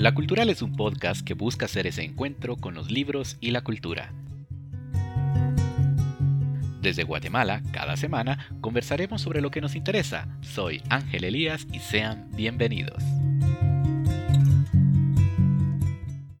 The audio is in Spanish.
La Cultural es un podcast que busca hacer ese encuentro con los libros y la cultura. Desde Guatemala, cada semana, conversaremos sobre lo que nos interesa. Soy Ángel Elías y sean bienvenidos.